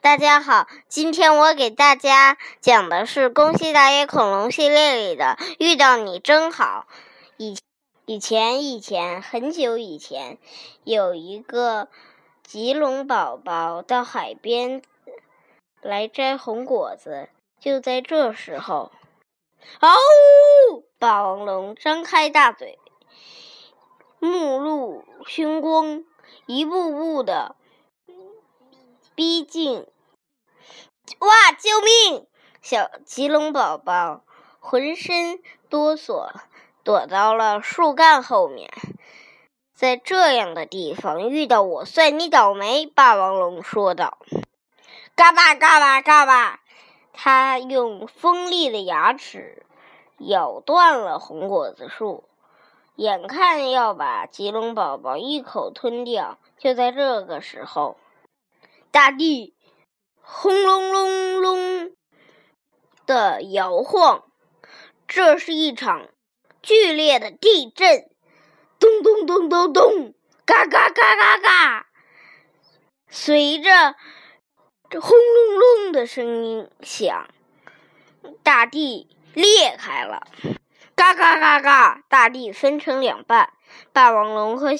大家好，今天我给大家讲的是《宫西达也恐龙》系列里的《遇到你真好》。以以前以前很久以前，有一个棘龙宝宝到海边来摘红果子。就在这时候，嗷！霸王龙张开大嘴，目露凶光，一步步的。逼近！哇！救命！小棘龙宝宝浑身哆嗦，躲到了树干后面。在这样的地方遇到我，算你倒霉！霸王龙说道。嘎巴嘎巴嘎巴，它用锋利的牙齿咬断了红果子树，眼看要把棘龙宝宝一口吞掉。就在这个时候。大地轰隆隆隆的摇晃，这是一场剧烈的地震。咚咚咚咚咚，嘎嘎嘎嘎嘎，随着这轰隆隆的声音响，大地裂开了。嘎嘎嘎嘎，大地分成两半，霸王龙和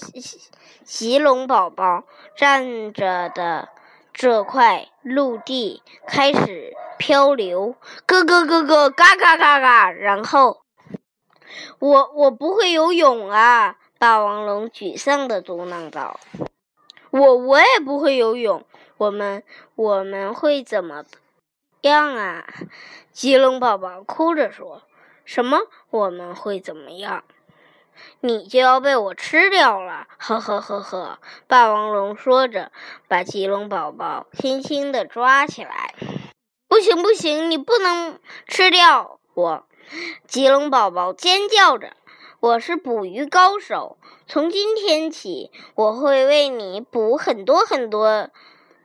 棘龙宝宝站着的。这块陆地开始漂流，咯咯咯咯，嘎嘎嘎嘎。然后，我我不会游泳啊！霸王龙沮丧的嘟囔道：“我我也不会游泳，我们我们会怎么样啊？”棘龙宝宝哭着说：“什么？我们会怎么样？”你就要被我吃掉了！呵呵呵呵，霸王龙说着，把棘龙宝宝轻轻地抓起来。不行不行，你不能吃掉我！棘龙宝宝尖叫着：“我是捕鱼高手，从今天起，我会为你捕很多很多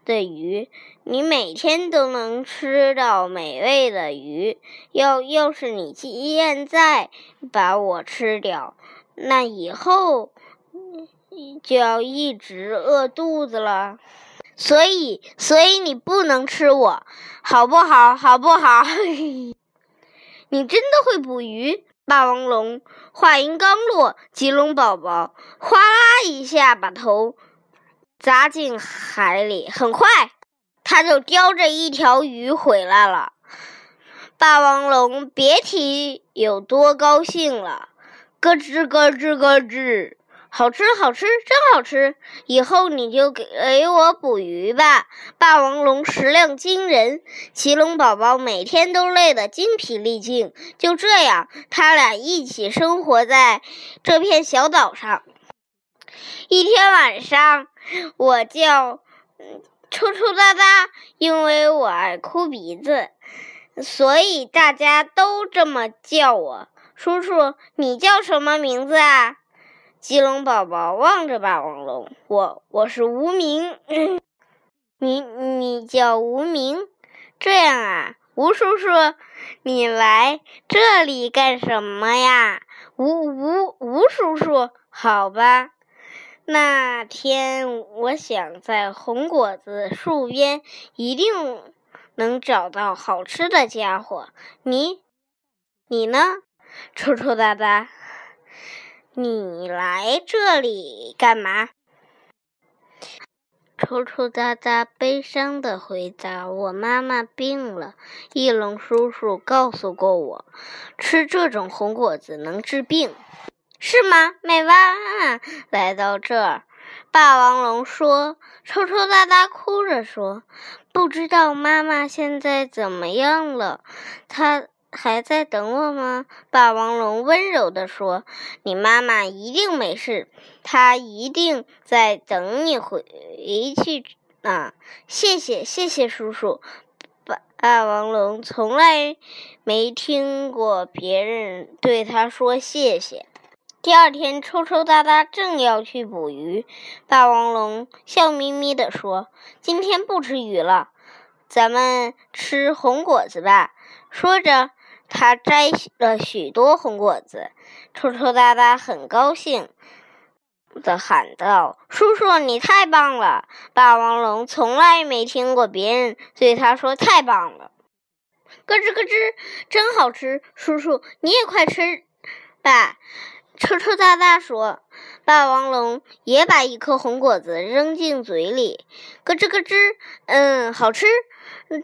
的鱼，你每天都能吃到美味的鱼。要要是你现在把我吃掉。”那以后就要一直饿肚子了，所以，所以你不能吃我，好不好？好不好？你真的会捕鱼？霸王龙话音刚落，棘龙宝宝哗啦一下把头砸进海里，很快他就叼着一条鱼回来了。霸王龙别提有多高兴了。咯吱咯吱咯吱，好吃好吃，真好吃！以后你就给我捕鱼吧。霸王龙食量惊人，奇龙宝宝每天都累得精疲力尽。就这样，他俩一起生活在这片小岛上。一天晚上，我叫抽抽搭搭，因为我爱哭鼻子，所以大家都这么叫我。叔叔，你叫什么名字啊？棘龙宝宝望着霸王龙，我我是无名。你你叫无名？这样啊，吴叔叔，你来这里干什么呀？吴吴吴叔叔，好吧。那天我想在红果子树边一定能找到好吃的家伙。你你呢？臭臭哒哒，你来这里干嘛？臭臭哒哒悲伤的回答：“我妈妈病了，翼龙叔叔告诉过我，吃这种红果子能治病，是吗？”美蛙来到这儿，霸王龙说：“臭臭哒哒哭着说，不知道妈妈现在怎么样了，她。”还在等我吗？霸王龙温柔地说：“你妈妈一定没事，她一定在等你回去呢。”谢谢，谢谢叔叔。霸霸王龙从来没听过别人对他说谢谢。第二天，抽抽搭搭正要去捕鱼，霸王龙笑眯眯地说：“今天不吃鱼了，咱们吃红果子吧。”说着。他摘了许多红果子，抽抽搭搭很高兴。的喊道：“叔叔，你太棒了！”霸王龙从来没听过别人对他说“太棒了”。咯吱咯吱，真好吃！叔叔，你也快吃吧。抽抽搭搭说：“霸王龙也把一颗红果子扔进嘴里，咯吱咯吱，嗯，好吃。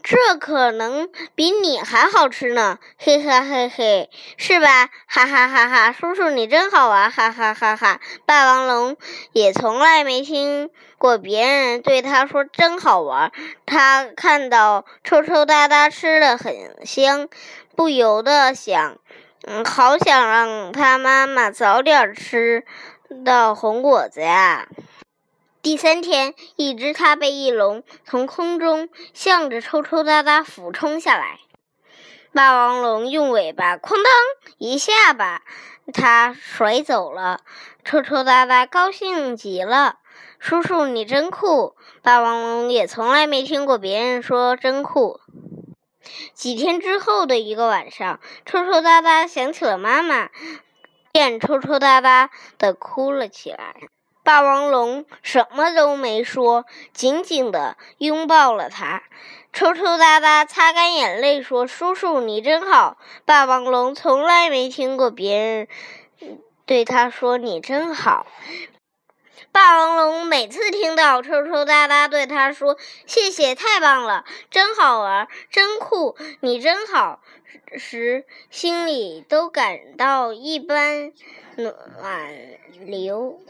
这可能比你还好吃呢，嘿嘿嘿嘿，是吧？哈哈哈哈！叔叔你真好玩，哈哈哈哈！霸王龙也从来没听过别人对他说真好玩。他看到抽抽搭搭吃的很香，不由得想。”嗯，好想让他妈妈早点吃到红果子呀！第三天，一只它背翼龙从空中向着抽抽搭搭俯冲下来，霸王龙用尾巴哐当一下把它甩走了。抽抽搭搭高兴极了：“叔叔，你真酷！”霸王龙也从来没听过别人说真酷。几天之后的一个晚上，抽抽搭搭想起了妈妈，便抽抽搭搭的哭了起来。霸王龙什么都没说，紧紧的拥抱了他。抽抽搭搭擦干眼泪说：“叔叔，你真好。”霸王龙从来没听过别人对他说：“你真好。”霸王龙每次听到抽抽搭搭对他说“谢谢，太棒了，真好玩，真酷，你真好”时，心里都感到一般暖流。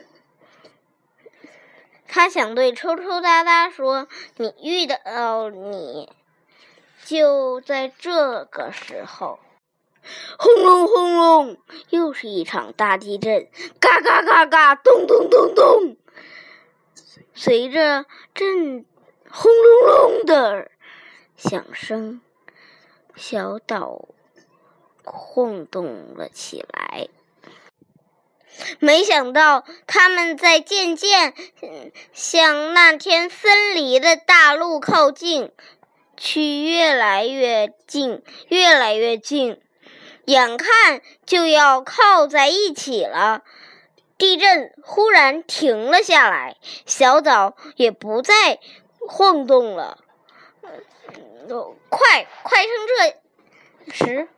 他想对抽抽搭搭说：“你遇到你，就在这个时候。”轰隆轰隆，又是一场大地震，嘎嘎嘎嘎，咚咚咚咚。随着震轰隆隆的响声，小岛晃动了起来。没想到，他们在渐渐向那天分离的大陆靠近，去越来越近，越来越近。眼看就要靠在一起了，地震忽然停了下来，小岛也不再晃动了。快，快趁这时，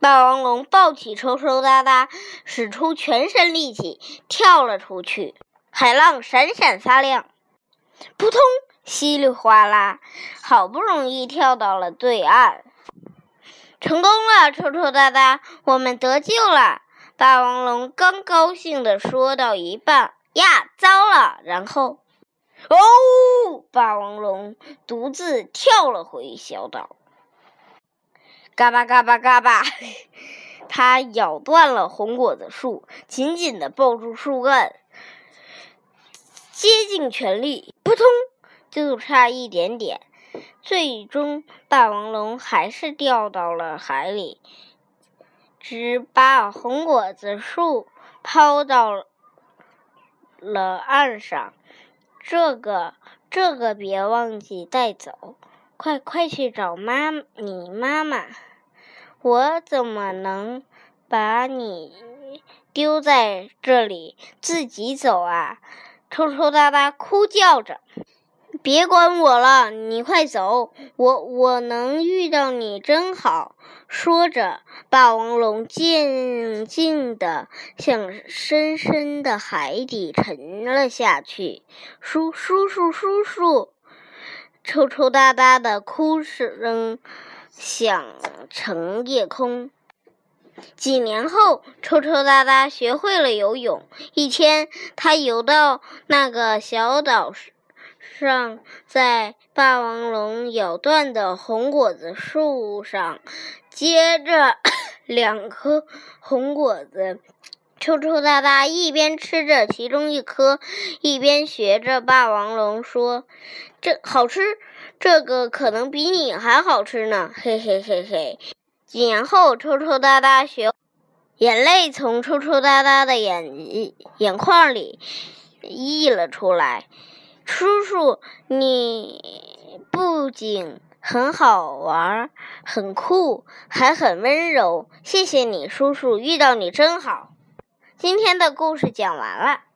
霸王龙抱起抽抽搭搭，使出全身力气跳了出去。海浪闪闪发亮，扑通，稀里哗啦，好不容易跳到了对岸。成功了，抽抽搭搭，我们得救了！霸王龙刚高兴的说到一半，呀，糟了！然后，哦，霸王龙独自跳了回小岛，嘎巴嘎巴嘎巴，它咬断了红果子树，紧紧的抱住树干，竭尽全力，扑通，就差一点点。最终，霸王龙还是掉到了海里，只把红果子树抛到了岸上。这个，这个别忘记带走，快快去找妈，你妈妈。我怎么能把你丢在这里自己走啊？抽抽搭搭哭叫着。别管我了，你快走！我我能遇到你真好。说着，霸王龙静静地向深深的海底沉了下去。叔叔叔叔叔，抽抽搭搭的哭声响成夜空。几年后，抽抽搭搭学会了游泳。一天，他游到那个小岛。上在霸王龙咬断的红果子树上接着 两颗红果子，抽抽搭搭一边吃着其中一颗，一边学着霸王龙说：“这好吃，这个可能比你还好吃呢！”嘿嘿嘿嘿。几年后，抽抽搭搭学，眼泪从抽抽搭搭的眼眼眶里溢了出来。叔叔，你不仅很好玩，很酷，还很温柔。谢谢你，叔叔，遇到你真好。今天的故事讲完了。